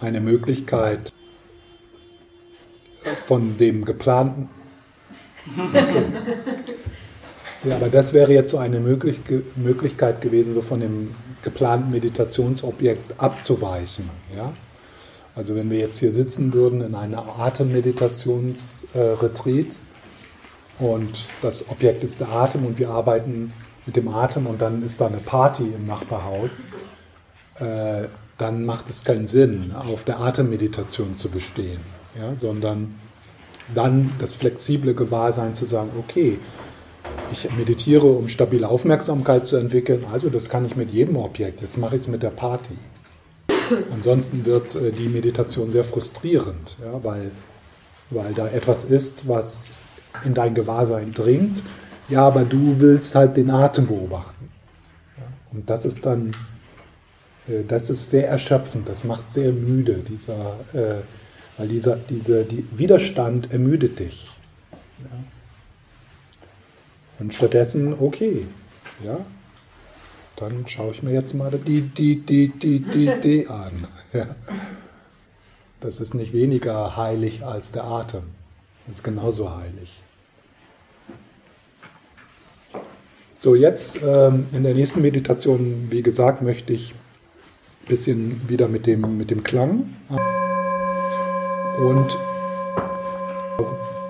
eine Möglichkeit von dem geplanten. Okay. Ja, aber das wäre jetzt so eine Möglichkeit gewesen, so von dem geplanten Meditationsobjekt abzuweichen. Ja? Also wenn wir jetzt hier sitzen würden in einer Atemmeditationsretreat äh, und das Objekt ist der Atem und wir arbeiten mit dem Atem und dann ist da eine Party im Nachbarhaus, äh, dann macht es keinen Sinn, auf der Atemmeditation zu bestehen, ja? sondern dann das flexible Gewahrsein zu sagen, okay, ich meditiere, um stabile Aufmerksamkeit zu entwickeln, also das kann ich mit jedem Objekt, jetzt mache ich es mit der Party. Ansonsten wird äh, die Meditation sehr frustrierend, ja, weil, weil da etwas ist, was in dein Gewahrsein dringt, ja, aber du willst halt den Atem beobachten. Ja, und das ist dann, das ist sehr erschöpfend, das macht sehr müde, dieser, äh, weil dieser, dieser die Widerstand ermüdet dich. Ja. Und stattdessen, okay, ja, dann schaue ich mir jetzt mal die, die, die, die, die, die an. Ja. Das ist nicht weniger heilig als der Atem. Das ist genauso heilig. So, jetzt ähm, in der nächsten Meditation, wie gesagt, möchte ich bisschen wieder mit dem, mit dem Klang. Und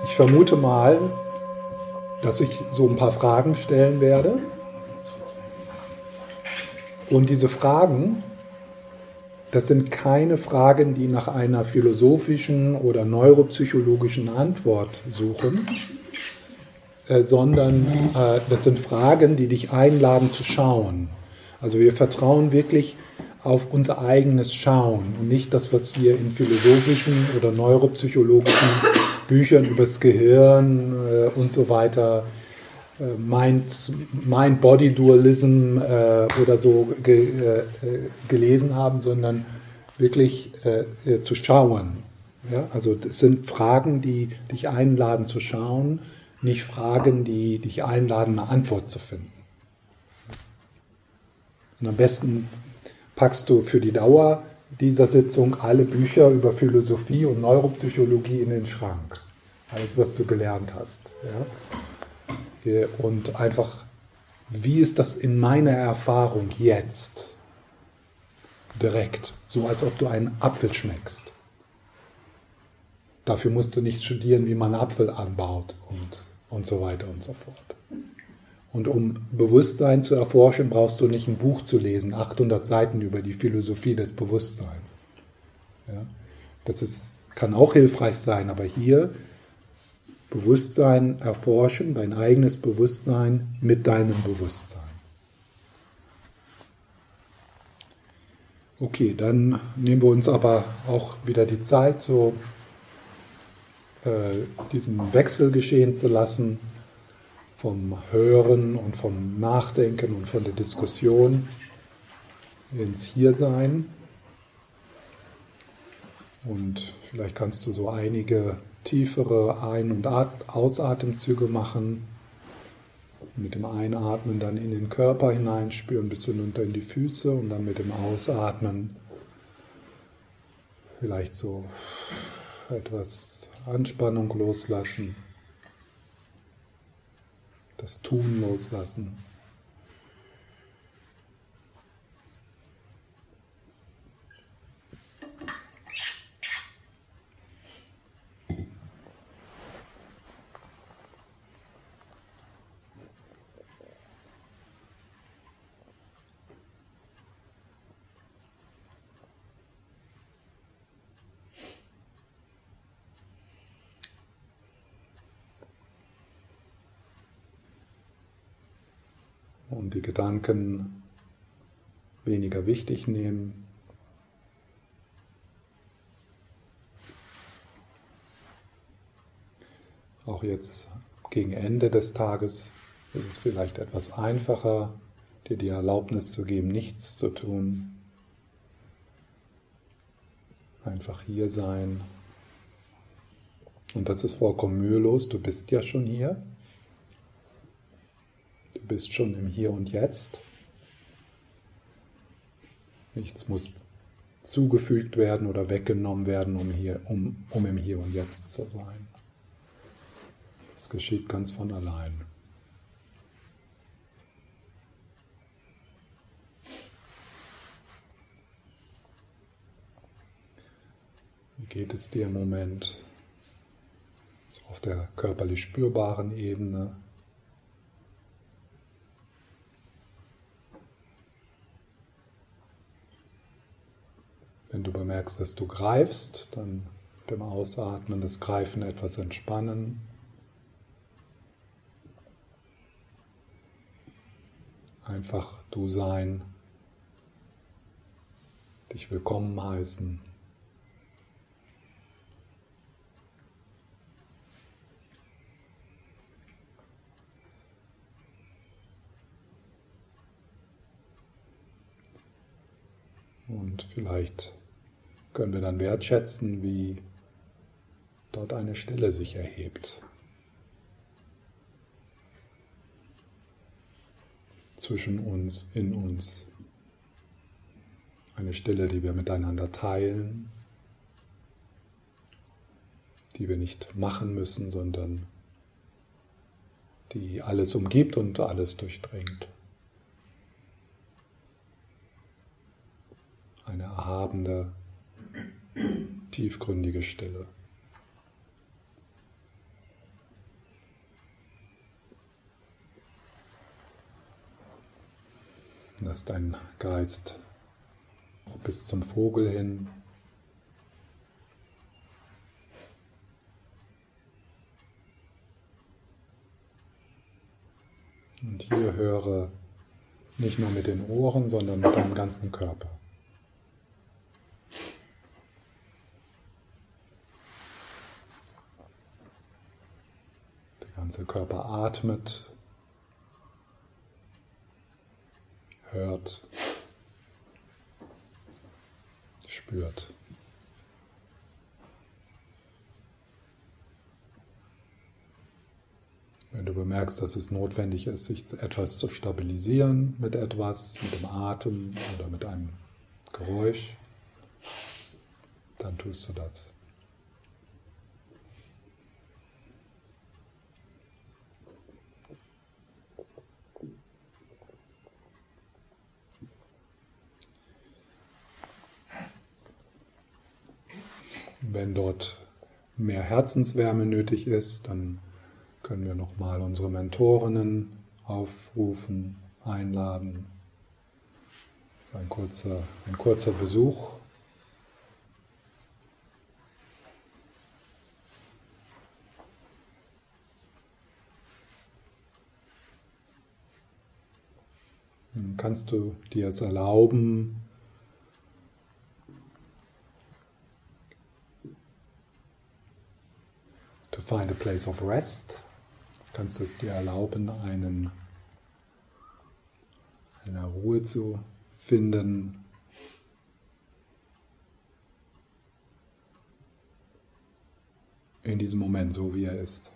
ich vermute mal, dass ich so ein paar Fragen stellen werde. Und diese Fragen, das sind keine Fragen, die nach einer philosophischen oder neuropsychologischen Antwort suchen, äh, sondern äh, das sind Fragen, die dich einladen zu schauen. Also wir vertrauen wirklich auf unser eigenes Schauen und nicht das, was wir in philosophischen oder neuropsychologischen Büchern übers Gehirn äh, und so weiter äh, Mind-Body-Dualism äh, oder so ge, äh, gelesen haben, sondern wirklich äh, äh, zu schauen. Ja? Also es sind Fragen, die dich einladen zu schauen, nicht Fragen, die dich einladen, eine Antwort zu finden. Und am besten packst du für die Dauer dieser Sitzung alle Bücher über Philosophie und Neuropsychologie in den Schrank. Alles, was du gelernt hast. Ja? und einfach, wie ist das in meiner Erfahrung jetzt? Direkt, so als ob du einen Apfel schmeckst. Dafür musst du nicht studieren, wie man Apfel anbaut und, und so weiter und so fort. Und um Bewusstsein zu erforschen, brauchst du nicht ein Buch zu lesen, 800 Seiten über die Philosophie des Bewusstseins. Ja? Das ist, kann auch hilfreich sein, aber hier Bewusstsein erforschen, dein eigenes Bewusstsein mit deinem Bewusstsein. Okay, dann nehmen wir uns aber auch wieder die Zeit, so äh, diesen Wechsel geschehen zu lassen vom Hören und vom Nachdenken und von der Diskussion ins Hiersein. Und vielleicht kannst du so einige tiefere Ein- und Ausatemzüge machen. Mit dem Einatmen dann in den Körper hineinspüren, bis hinunter in die Füße und dann mit dem Ausatmen vielleicht so etwas Anspannung loslassen, das Tun loslassen. und die Gedanken weniger wichtig nehmen. Auch jetzt gegen Ende des Tages ist es vielleicht etwas einfacher, dir die Erlaubnis zu geben, nichts zu tun. Einfach hier sein. Und das ist vollkommen mühelos, du bist ja schon hier. Du bist schon im Hier und Jetzt. Nichts muss zugefügt werden oder weggenommen werden, um, hier, um, um im Hier und Jetzt zu sein. Das geschieht ganz von allein. Wie geht es dir im Moment? So auf der körperlich spürbaren Ebene. Wenn du bemerkst, dass du greifst, dann dem Ausatmen das Greifen etwas entspannen. Einfach du sein, dich willkommen heißen. Und vielleicht können wir dann wertschätzen, wie dort eine Stelle sich erhebt. Zwischen uns, in uns. Eine Stelle, die wir miteinander teilen, die wir nicht machen müssen, sondern die alles umgibt und alles durchdringt. eine erhabene, tiefgründige Stille. Lass dein Geist bis zum Vogel hin. Und hier höre nicht nur mit den Ohren, sondern mit deinem ganzen Körper. Ganze Körper atmet, hört, spürt. Wenn du bemerkst, dass es notwendig ist, sich etwas zu stabilisieren mit etwas, mit dem Atem oder mit einem Geräusch, dann tust du das. Wenn dort mehr Herzenswärme nötig ist, dann können wir nochmal unsere Mentorinnen aufrufen, einladen. Ein kurzer, ein kurzer Besuch. Dann kannst du dir es erlauben, find a place of rest. Kannst du es dir erlauben, einen, eine Ruhe zu finden. In diesem Moment, so wie er ist.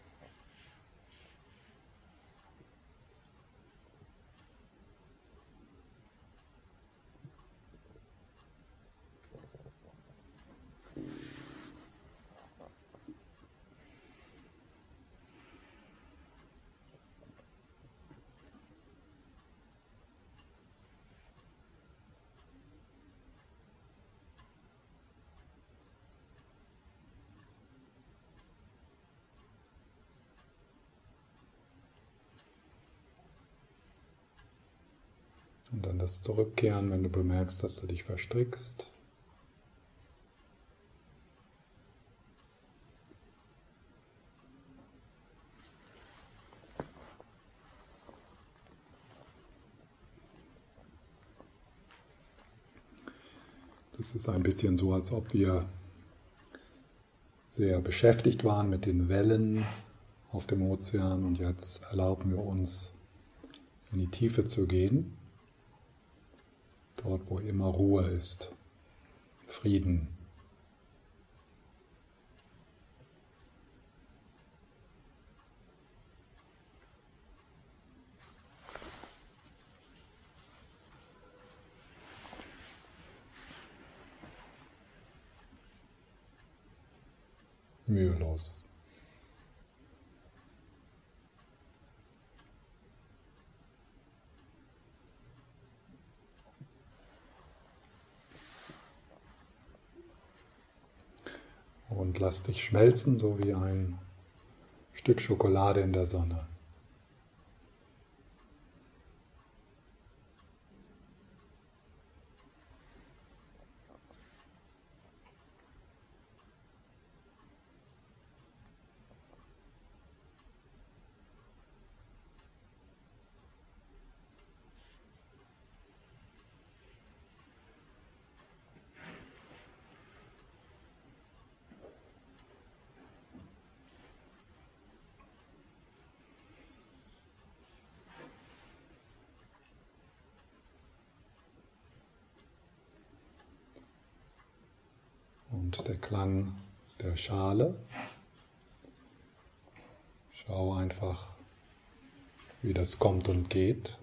Und dann das Zurückkehren, wenn du bemerkst, dass du dich verstrickst. Das ist ein bisschen so, als ob wir sehr beschäftigt waren mit den Wellen auf dem Ozean und jetzt erlauben wir uns in die Tiefe zu gehen dort wo immer Ruhe ist, Frieden. mühelos. Lass dich schmelzen, so wie ein Stück Schokolade in der Sonne. Und der Klang der Schale. Schau einfach, wie das kommt und geht.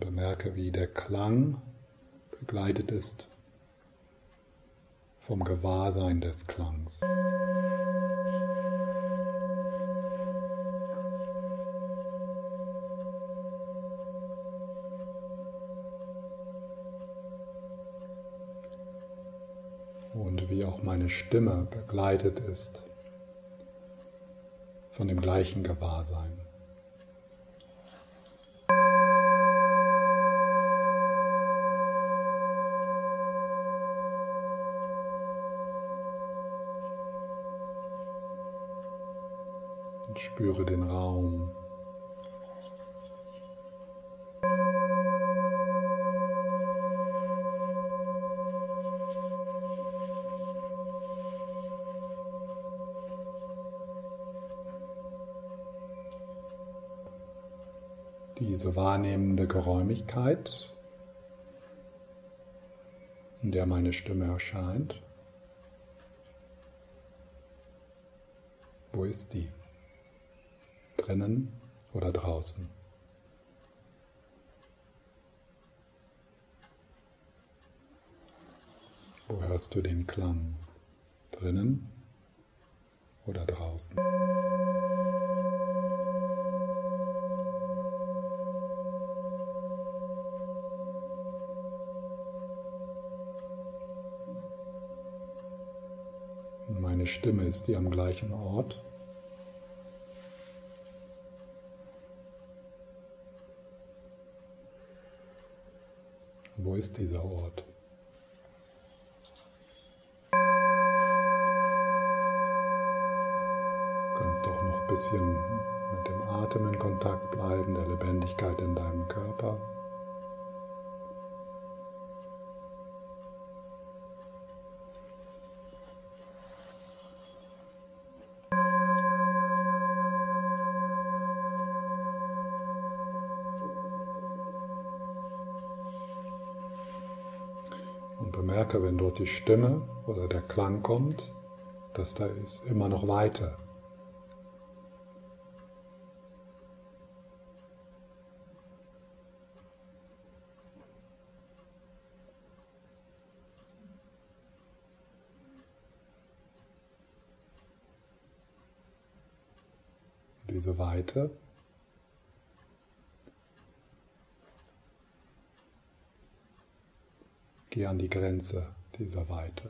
Bemerke, wie der Klang begleitet ist vom Gewahrsein des Klangs. Und wie auch meine Stimme begleitet ist von dem gleichen Gewahrsein. Spüre den Raum. Diese wahrnehmende Geräumigkeit, in der meine Stimme erscheint, wo ist die? Drinnen oder draußen. Wo hörst du den Klang? Drinnen oder draußen? Meine Stimme ist die am gleichen Ort. Wo ist dieser Ort? Du kannst auch noch ein bisschen mit dem Atem in Kontakt bleiben, der Lebendigkeit in deinem Körper. Merke, wenn dort die Stimme oder der Klang kommt, dass da ist immer noch weiter. Diese Weite Geh an die Grenze dieser Weite.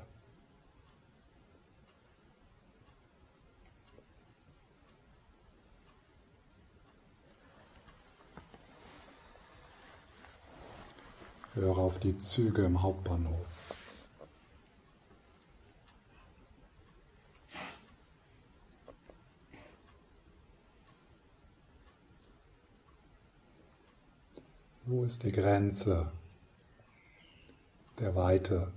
Höre auf die Züge im Hauptbahnhof. Wo ist die Grenze der Weite,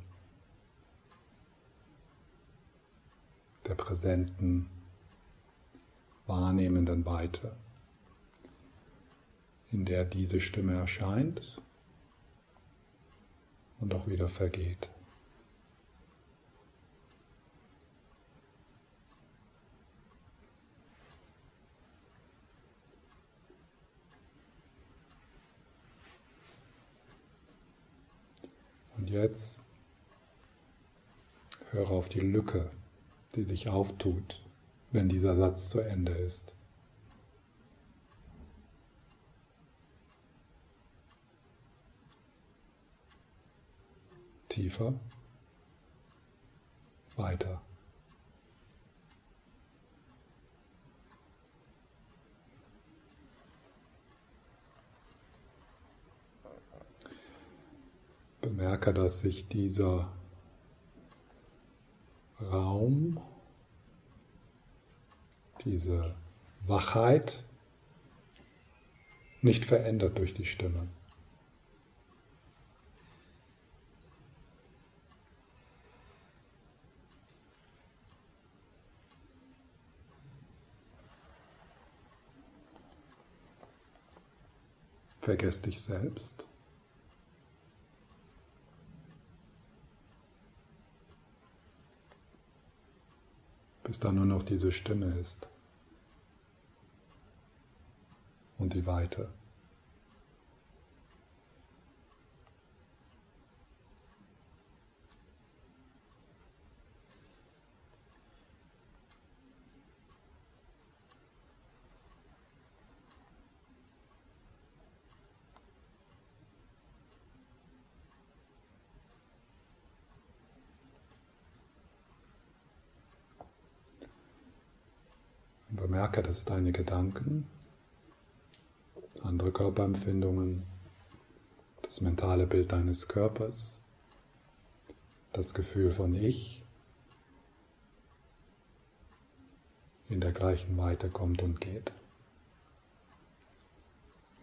der präsenten, wahrnehmenden Weite. in der diese Stimme erscheint und auch wieder vergeht. Und jetzt höre auf die Lücke, die sich auftut, wenn dieser Satz zu Ende ist. Tiefer, weiter. Bemerke, dass sich dieser Raum, diese Wachheit nicht verändert durch die Stimme. Vergess dich selbst. Bis da nur noch diese Stimme ist und die Weite. Bemerke, dass deine Gedanken, andere Körperempfindungen, das mentale Bild deines Körpers, das Gefühl von Ich in der gleichen Weite kommt und geht.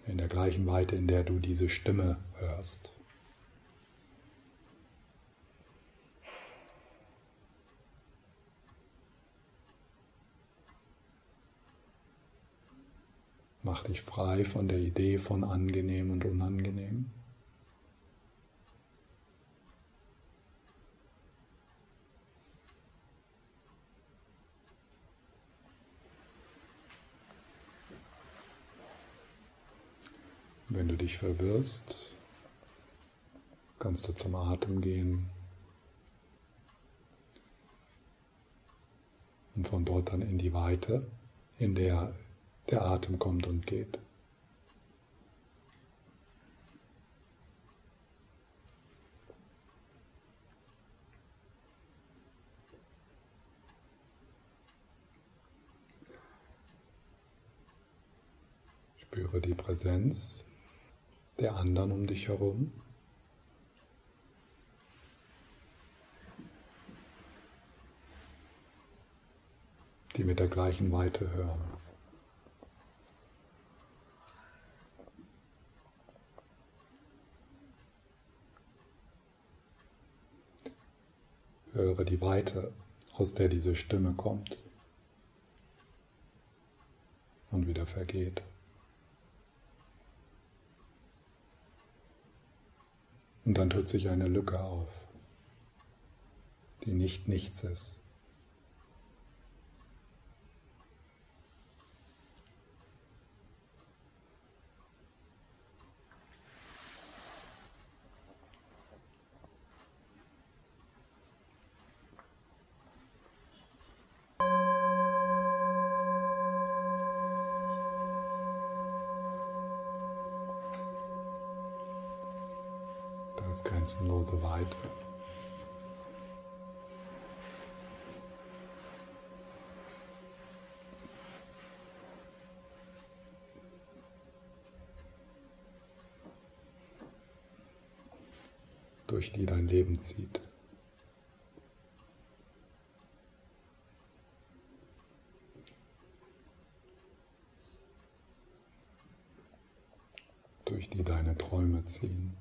In der gleichen Weite, in der du diese Stimme hörst. Mach dich frei von der Idee von angenehm und unangenehm. Wenn du dich verwirrst, kannst du zum Atem gehen und von dort dann in die Weite, in der der Atem kommt und geht. Spüre die Präsenz der anderen um dich herum. die mit der gleichen Weite hören. Höre die Weite, aus der diese Stimme kommt und wieder vergeht. Und dann tut sich eine Lücke auf, die nicht nichts ist. Die dein Leben zieht. durch die deine Träume ziehen.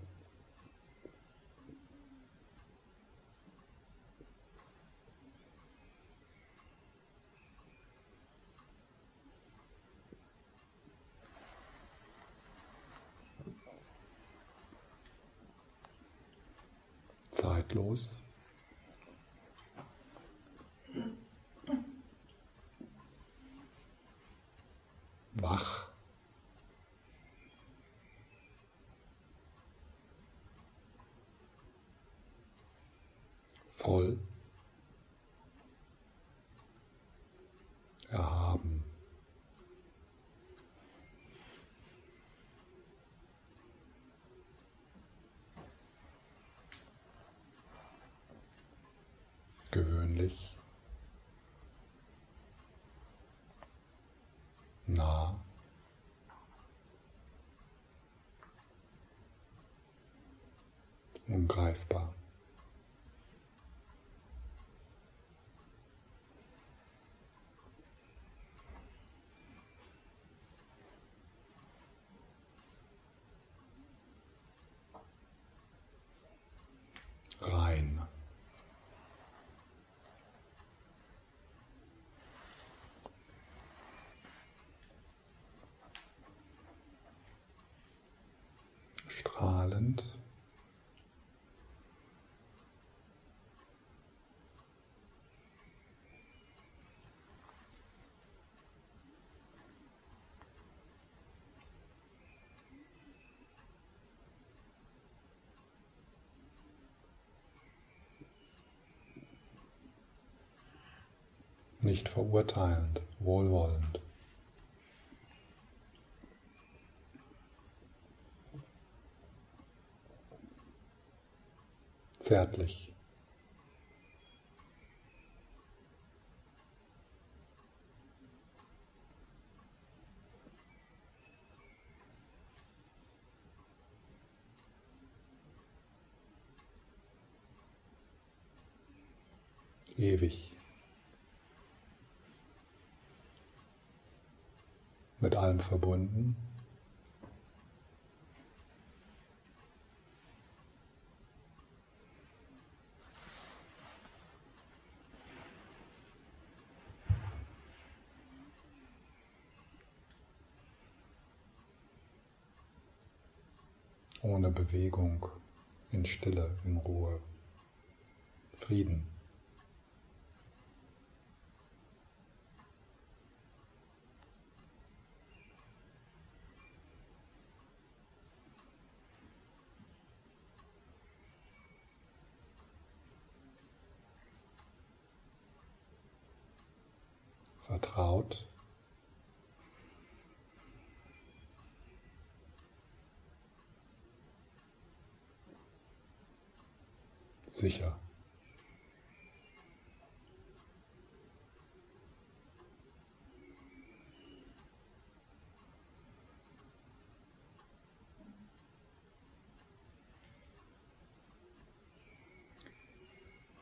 Gewöhnlich, nah, ungreifbar. Strahlend. Nicht verurteilend, wohlwollend. Zärtlich. ewig. Mit allem verbunden. ohne Bewegung, in Stille, in Ruhe, Frieden. Vertraut sicher.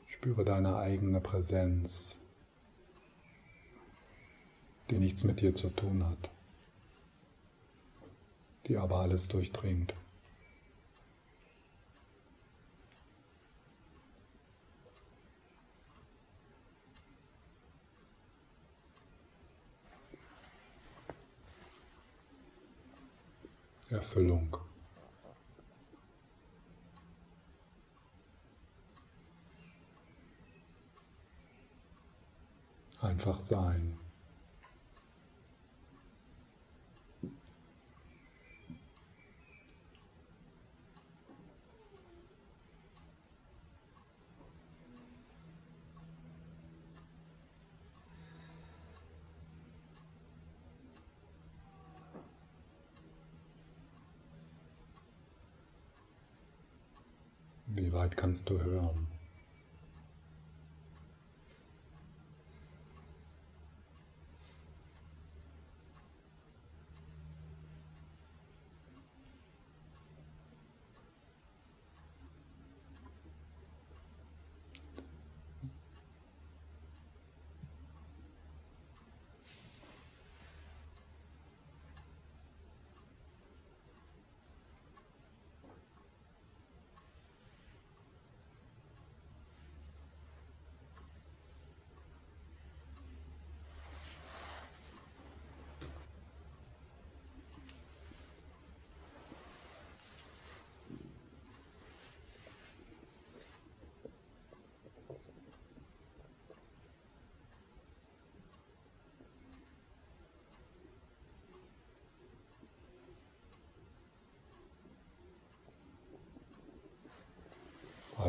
Spüre deine eigene Präsenz, die nichts mit dir zu tun hat, die aber alles durchdringt. Erfüllung. Einfach sein. Wie weit kannst du hören?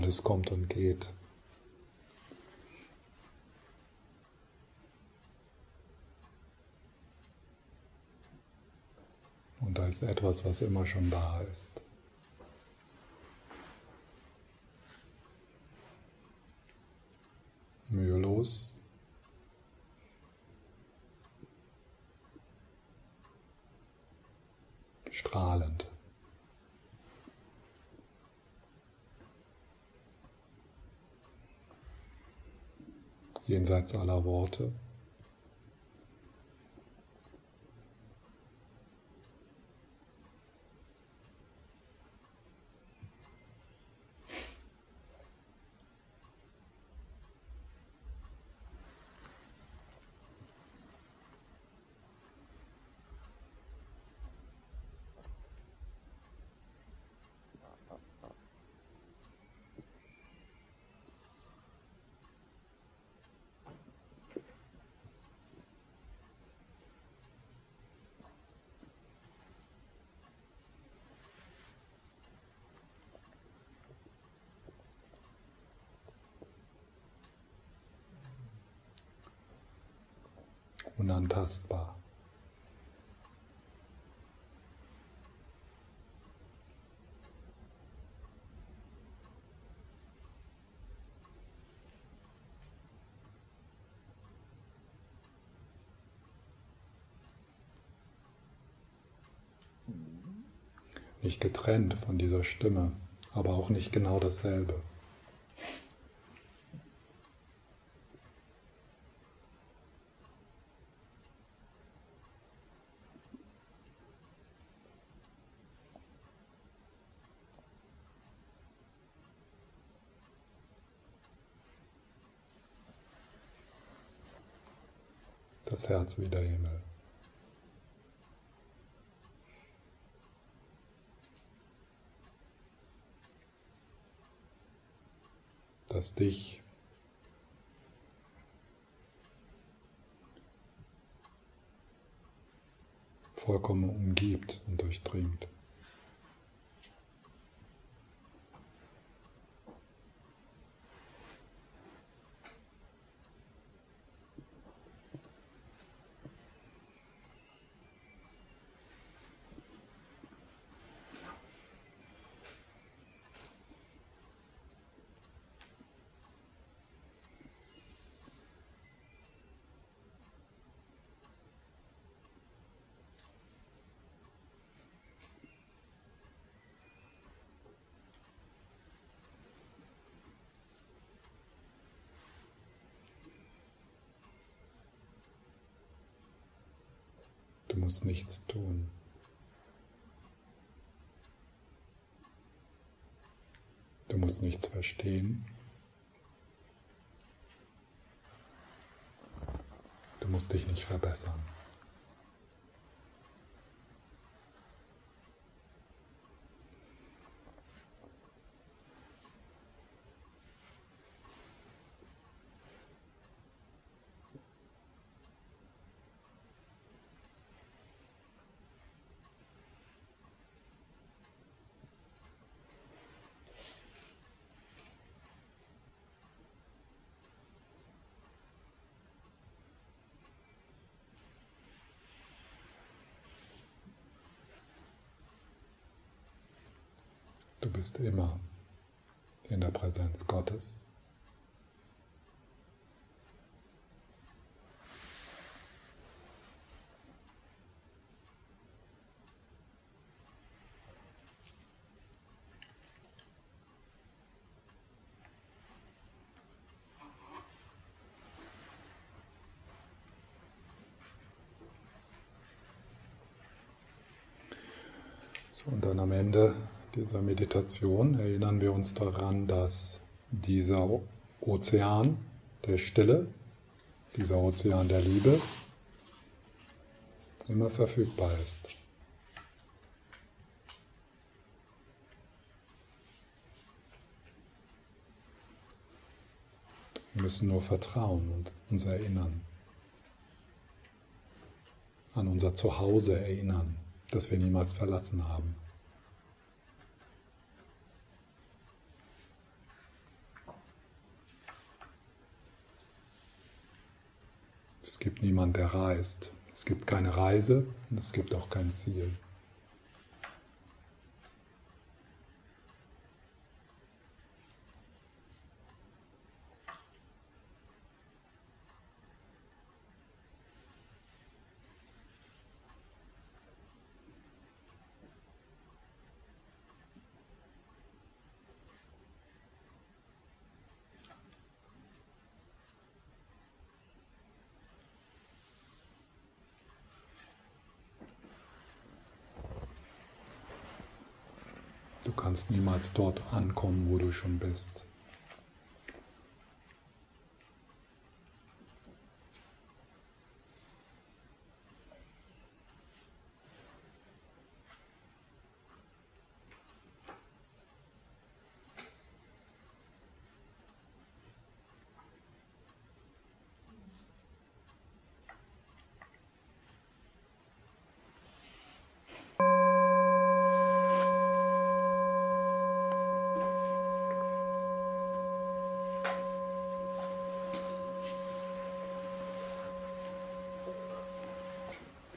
Alles kommt und geht. Und da ist etwas, was immer schon da ist. Mühelos. Strahlend. Jenseits aller Worte. Unantastbar. Nicht getrennt von dieser Stimme, aber auch nicht genau dasselbe. Das Herz wie der Himmel. Das dich vollkommen umgibt und durchdringt. Du musst nichts tun. Du musst nichts verstehen. Du musst dich nicht verbessern. Du bist immer in der Präsenz Gottes. Und dann am Ende dieser Meditation erinnern wir uns daran, dass dieser Ozean der Stille, dieser Ozean der Liebe immer verfügbar ist. Wir müssen nur vertrauen und uns erinnern, an unser Zuhause erinnern, das wir niemals verlassen haben. Gibt niemand, der reist. Es gibt keine Reise und es gibt auch kein Ziel. Du kannst niemals dort ankommen, wo du schon bist.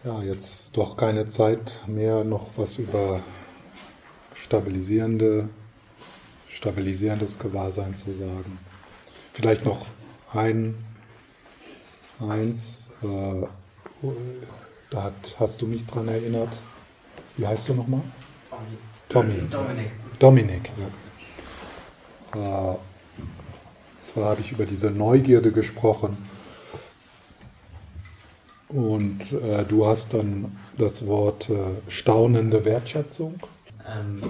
Ja, jetzt doch keine Zeit mehr, noch was über stabilisierende, stabilisierendes Gewahrsein zu sagen. Vielleicht noch ein, eins, äh, da hat, hast du mich dran erinnert. Wie heißt du nochmal? Tommy. Dominik. Dominik, ja. Äh, zwar habe ich über diese Neugierde gesprochen und äh, du hast dann das Wort äh, staunende Wertschätzung. Ähm,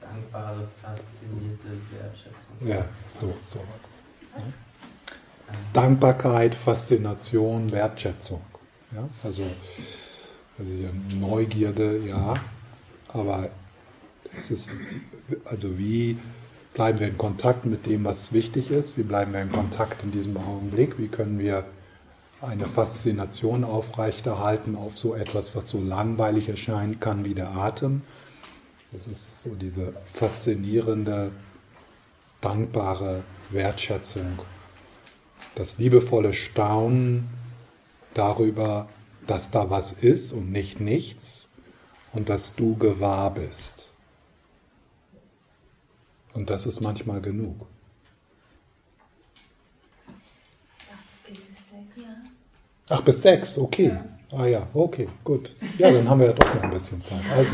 dankbare, faszinierte Wertschätzung. Ja, so, sowas. Ja. Dankbarkeit, Faszination, Wertschätzung. Ja, also, also Neugierde, ja, aber es ist, also wie bleiben wir in Kontakt mit dem, was wichtig ist? Wie bleiben wir in Kontakt in diesem Augenblick? Wie können wir eine Faszination aufrechterhalten auf so etwas, was so langweilig erscheinen kann wie der Atem. Das ist so diese faszinierende, dankbare Wertschätzung, das liebevolle Staunen darüber, dass da was ist und nicht nichts und dass du gewahr bist. Und das ist manchmal genug. Ach, bis sechs, okay. Ja. Ah ja, okay, gut. Ja, dann haben wir ja doch noch ein bisschen Zeit. Also.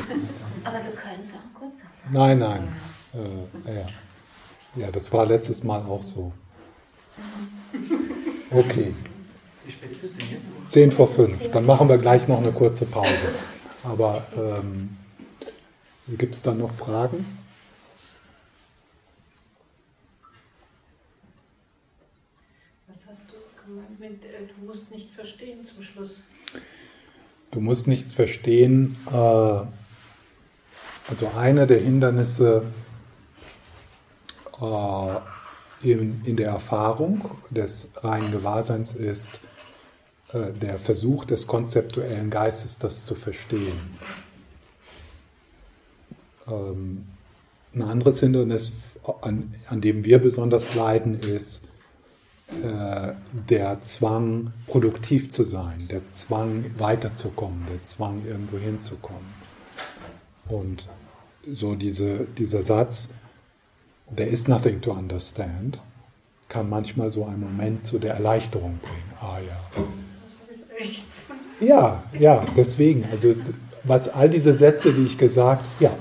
Aber wir können es auch kurz machen. Nein, nein. Äh, ja. ja, das war letztes Mal auch so. Okay. Wie spät ist es denn jetzt? Zehn vor fünf. Dann machen wir gleich noch eine kurze Pause. Aber ähm, gibt es da noch Fragen? mit, äh, du musst nicht verstehen zum Schluss. Du musst nichts verstehen. Äh, also eine der Hindernisse äh, in, der Erfahrung des reinen Gewahrseins ist der Versuch des konzeptuellen Geistes, das zu verstehen. Ähm, ein anderes Hindernis, an dem wir besonders leiden, ist, äh, der Zwang, produktiv zu sein, der Zwang, weiterzukommen, der Zwang, irgendwo hinzukommen. Und so diese, dieser Satz, there is nothing to understand, kann manchmal so einen Moment zu der Erleichterung bringen. Ah ja. Ja, ja, deswegen. Also was all diese Sätze, die ich gesagt, ja,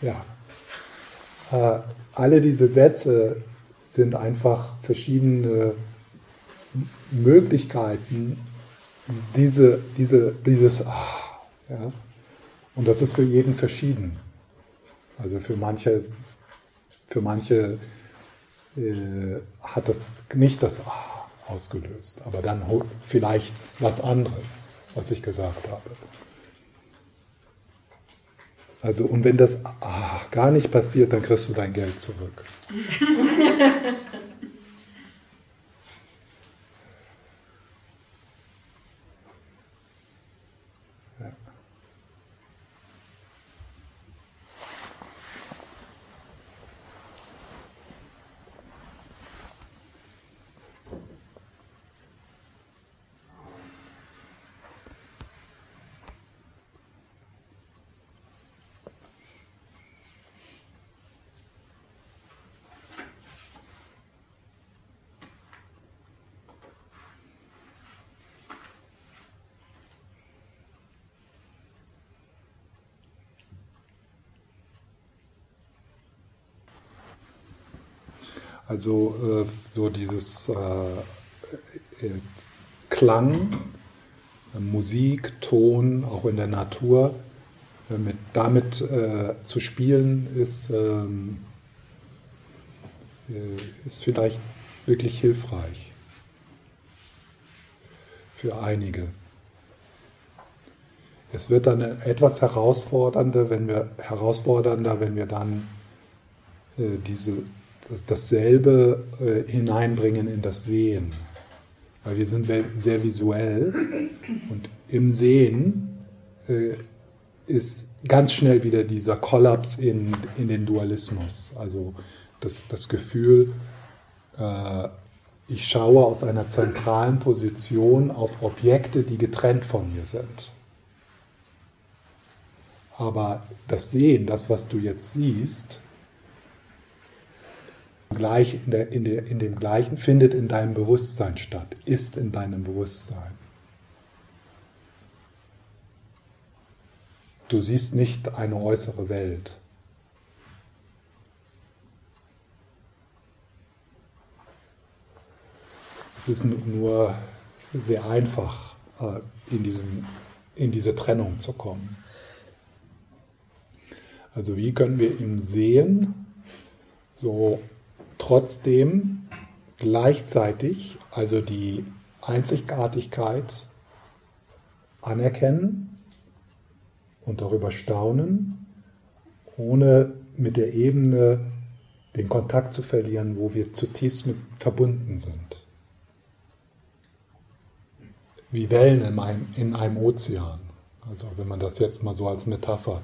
ja. Äh, alle diese Sätze sind einfach verschiedene Möglichkeiten, diese, diese, dieses, ah, ja, und das ist für jeden verschieden. Also für manche, für manche äh, hat das nicht das ah, ausgelöst, aber dann vielleicht was anderes, was ich gesagt habe. Also, und wenn das ah, gar nicht passiert, dann kriegst du dein Geld zurück. Also äh, so dieses äh, äh, Klang, Musik, Ton, auch in der Natur, mit, damit zu spielen, ist, ähm, äh, ist vielleicht wirklich hilfreich für einige. Es wird dann etwas herausfordernder, wenn wir herausfordernder, wenn wir dann äh, diese, dasselbe äh, hineinbringen in das Sehen. Weil wir sind sehr visuell und im Sehen äh, ist ganz schnell wieder dieser Kollaps in, in den Dualismus. Also das, das Gefühl, äh, ich schaue aus einer zentralen Position auf Objekte, die getrennt von mir sind. Aber das Sehen, das, was du jetzt siehst, gleich in, der, in, der, in dem Gleichen findet in deinem Bewusstsein statt, ist in deinem Bewusstsein. Du siehst nicht eine äußere Welt. Es ist nur sehr einfach, äh, in, diesen, in diese Trennung zu kommen. Also wie können wir ihn sehen, so trotzdem gleichzeitig also die Einzigartigkeit anerkennen und darüber staunen, ohne mit der Ebene den Kontakt zu verlieren, wo wir zutiefst mit verbunden sind. Wie Wellen in einem, in einem Ozean. Also wenn man das jetzt mal so als Metapher.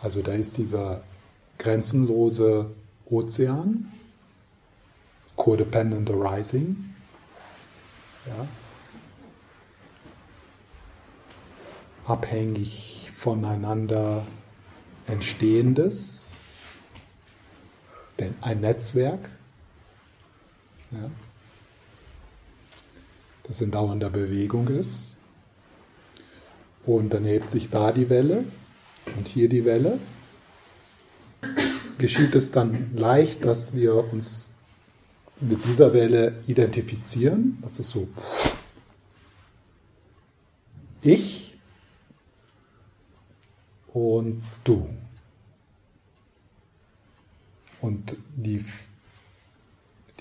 Also da ist dieser grenzenlose Ozean Codependent Arising. Ja. Abhängig voneinander entstehendes, denn ein Netzwerk, ja, das in dauernder Bewegung ist. Und dann hebt sich da die Welle und hier die Welle. Geschieht es dann leicht, dass wir uns mit dieser Welle identifizieren. Das ist so ich und du. Und die,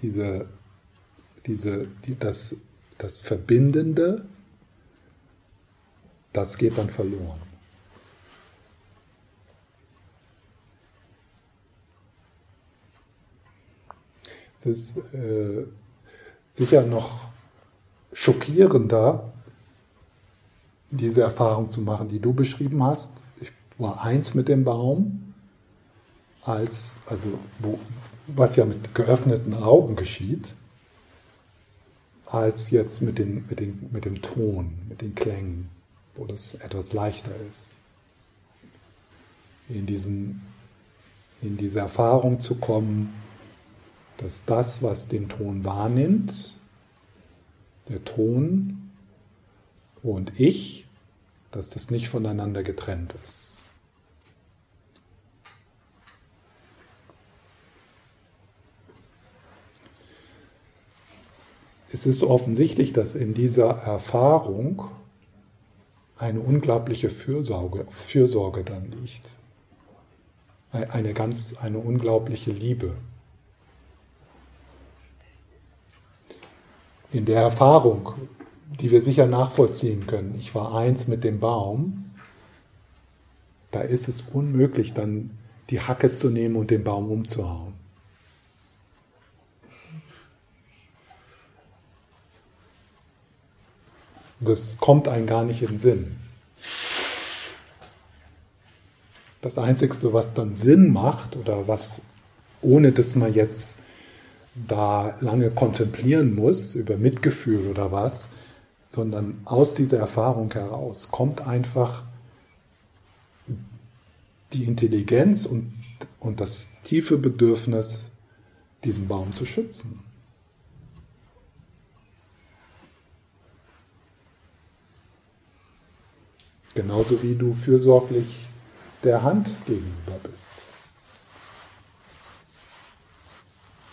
diese, diese, die, das, das Verbindende, das geht dann verloren. Es ist äh, sicher noch schockierender, diese Erfahrung zu machen, die du beschrieben hast. Ich war eins mit dem Baum, als, also, wo, was ja mit geöffneten Augen geschieht, als jetzt mit, den, mit, den, mit dem Ton, mit den Klängen, wo das etwas leichter ist. In, diesen, in diese Erfahrung zu kommen, dass das, was den Ton wahrnimmt, der Ton und ich, dass das nicht voneinander getrennt ist. Es ist offensichtlich, dass in dieser Erfahrung eine unglaubliche Fürsorge, Fürsorge dann liegt. Eine ganz, eine unglaubliche Liebe. In der Erfahrung, die wir sicher nachvollziehen können, ich war eins mit dem Baum, da ist es unmöglich, dann die Hacke zu nehmen und den Baum umzuhauen. Das kommt einem gar nicht in den Sinn. Das Einzige, was dann Sinn macht oder was, ohne dass man jetzt da lange kontemplieren muss über Mitgefühl oder was, sondern aus dieser Erfahrung heraus kommt einfach die Intelligenz und, und das tiefe Bedürfnis, diesen Baum zu schützen. Genauso wie du fürsorglich der Hand gegenüber bist.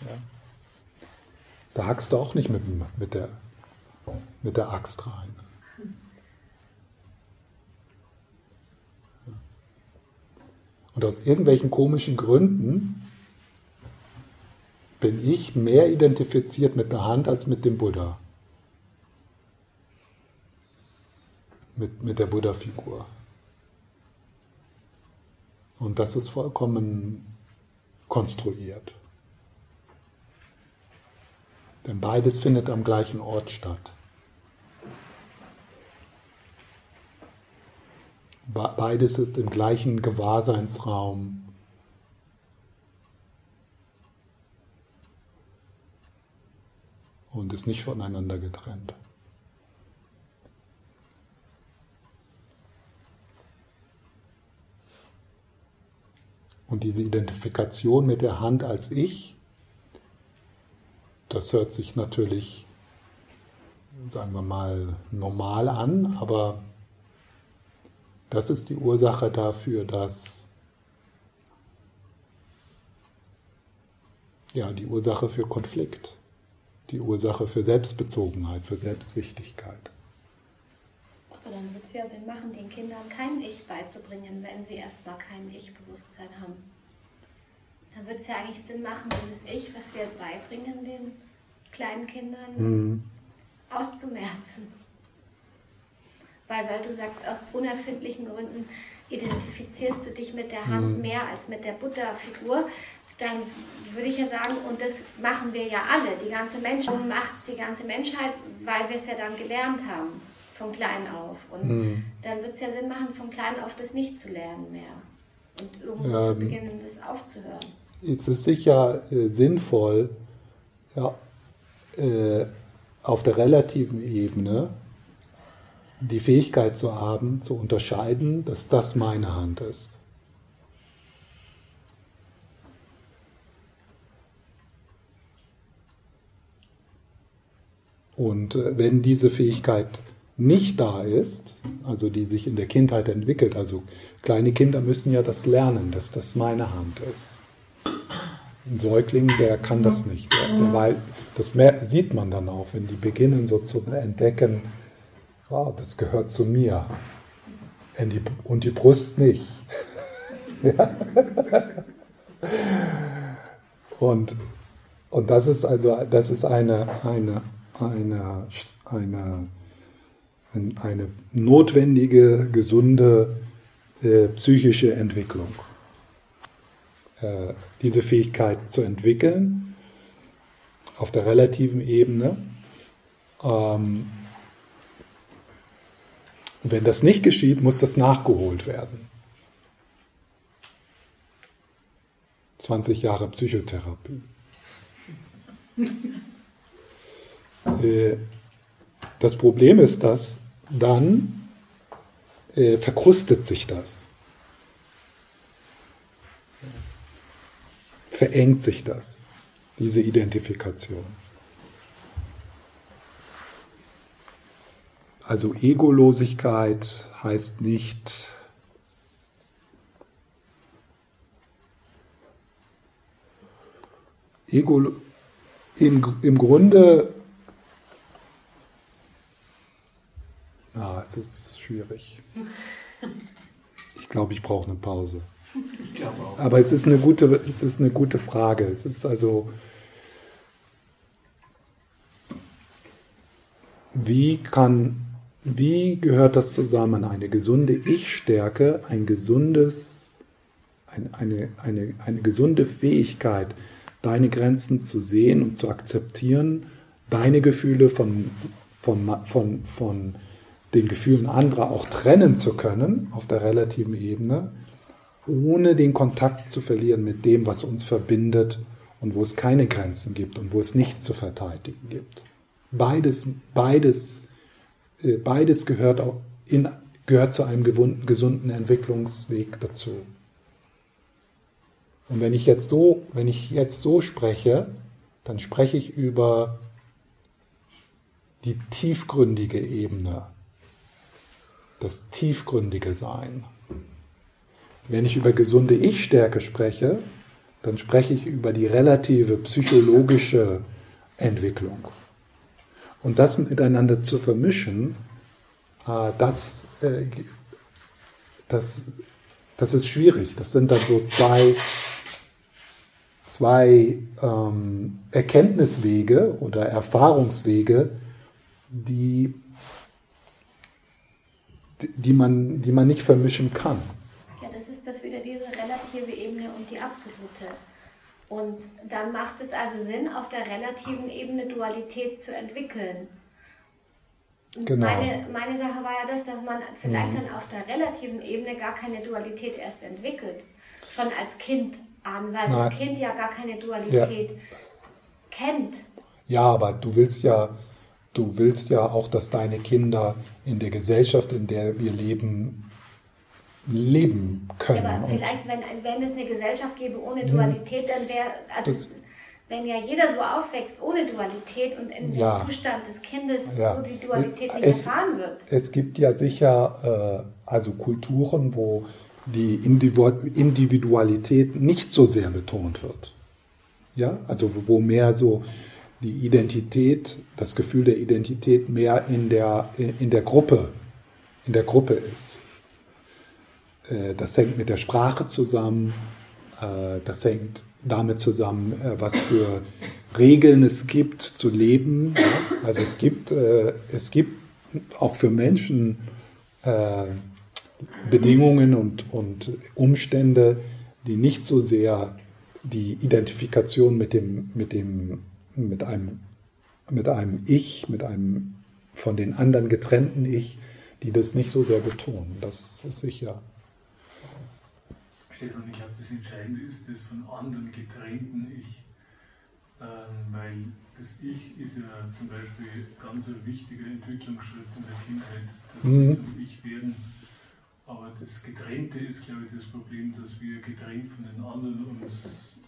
Ja. Da hackst du auch nicht mit, mit, der, mit der Axt rein. Und aus irgendwelchen komischen Gründen bin ich mehr identifiziert mit der Hand als mit dem Buddha. Mit, mit der Buddha-Figur. Und das ist vollkommen konstruiert. Denn beides findet am gleichen Ort statt. Beides ist im gleichen Gewahrseinsraum. Und ist nicht voneinander getrennt. Und diese Identifikation mit der Hand als Ich, das hört sich natürlich, sagen wir mal, normal an, aber das ist die Ursache dafür, dass ja, die Ursache für Konflikt, die Ursache für Selbstbezogenheit, für Selbstwichtigkeit. Aber dann wird es ja Sinn machen, den Kindern kein Ich beizubringen, wenn sie erstmal kein Ich-Bewusstsein haben. Dann wird es ja eigentlich Sinn machen, dieses Ich, was wir beibringen, den kleinen Kindern mhm. auszumerzen. Weil, weil du sagst, aus unerfindlichen Gründen identifizierst du dich mit der Hand mhm. mehr als mit der Buddha-Figur, dann würde ich ja sagen, und das machen wir ja alle, die ganze Menschheit macht die ganze Menschheit, weil wir es ja dann gelernt haben von klein auf. Und mhm. dann wird es ja Sinn machen, von klein auf das nicht zu lernen mehr. Und irgendwo ähm, zu beginnen, das aufzuhören. Es ist sicher äh, sinnvoll, ja, äh, auf der relativen Ebene die Fähigkeit zu haben, zu unterscheiden, dass das meine Hand ist. Und äh, wenn diese Fähigkeit nicht da ist, also die sich in der Kindheit entwickelt. Also kleine Kinder müssen ja das lernen, dass das meine Hand ist. Ein Säugling, der kann das nicht. Der, der weiß, das sieht man dann auch, wenn die beginnen so zu entdecken, oh, das gehört zu mir. Und die, und die Brust nicht. ja. und, und das ist also das ist eine, eine, eine, eine eine notwendige, gesunde psychische Entwicklung. Äh, diese Fähigkeit zu entwickeln auf der relativen Ebene. Ähm, wenn das nicht geschieht, muss das nachgeholt werden. 20 Jahre Psychotherapie. äh, das Problem ist, dass dann äh, verkrustet sich das. Verengt sich das, diese Identifikation. Also Egolosigkeit heißt nicht Ego im, im Grunde Ah, es ist schwierig. Ich glaube, ich brauche eine Pause. Ich glaube auch. Aber es ist eine gute, es ist eine gute Frage. Es ist also, wie kann, wie gehört das zusammen? Eine gesunde Ich-Stärke, ein gesundes, ein, eine, eine, eine gesunde Fähigkeit, deine Grenzen zu sehen und zu akzeptieren, deine Gefühle von, von, von, von den Gefühlen anderer auch trennen zu können auf der relativen Ebene, ohne den Kontakt zu verlieren mit dem, was uns verbindet und wo es keine Grenzen gibt und wo es nichts zu verteidigen gibt. Beides, beides, äh, beides gehört, in, gehört zu einem gesunden Entwicklungsweg dazu. Und wenn ich jetzt so, wenn ich jetzt so spreche, dann spreche ich über die tiefgründige Ebene das tiefgründige Sein. Wenn ich über gesunde Ich-Stärke spreche, dann spreche ich über die relative psychologische Entwicklung. Und das miteinander zu vermischen, äh, das, äh, das, das ist schwierig. Das sind dann so zwei, zwei ähm, Erkenntniswege oder Erfahrungswege, die, die, man, die man nicht vermischen kann. Ja, das ist das wieder diese relative Ebene und die absolute. Und dann macht es also Sinn, auf der relativen Ebene Dualität zu entwickeln. Genau. Meine, meine Sache war ja das, dass man vielleicht mhm. dann auf der relativen Ebene gar keine Dualität erst entwickelt. Schon als Kind an, weil Nein. das Kind ja gar keine Dualität ja. kennt. Ja, aber du willst ja, du willst ja auch, dass deine Kinder in der Gesellschaft, in der wir leben, leben können. Ja, aber vielleicht, wenn, wenn es eine Gesellschaft gäbe ohne mhm. Dualität, dann wäre, also das, wenn ja jeder so aufwächst ohne Dualität und in ja, dem Zustand des Kindes, ja. wo die Dualität nicht es, erfahren wird. Es gibt ja sicher äh, also Kulturen, wo die Individualität nicht so sehr betont wird. Ja, also wo mehr so die Identität, das Gefühl der Identität mehr in der, in der Gruppe, in der Gruppe ist. Äh, das hängt mit der Sprache zusammen, äh, das hängt damit zusammen, äh, was für Regeln es gibt zu leben. Also es gibt, es gibt auch für Menschen Bedingungen und, und Umstände, die nicht so sehr die Identifikation mit dem, mit dem, mit einem, mit einem Ich, mit einem von den anderen getrennten Ich, die das nicht so sehr betonen. Das ist sicher. Stefan, ich glaube, das Entscheidende ist das von anderen getrennten Ich. Ähm, weil das Ich ist ja zum Beispiel ganz ein wichtiger Entwicklungsschritt in der Kindheit, dass wir mhm. zum Ich werden. Aber das Getrennte ist, glaube ich, das Problem, dass wir getrennt von den anderen uns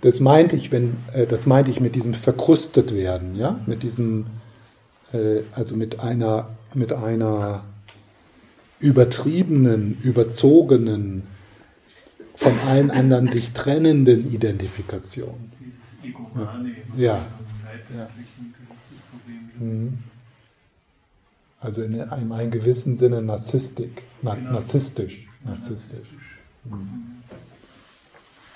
Das meinte ich, wenn, äh, das meinte ich mit diesem verkrustet werden, ja, mit diesem, äh, also mit einer, mit einer übertriebenen, überzogenen, von allen anderen sich trennenden Identifikation. Dieses Egomane, ja. ja. Mhm. Also in einem, gewissen Sinne narzisstisch. Na, genau. Narzisstisch. narzisstisch. Mhm.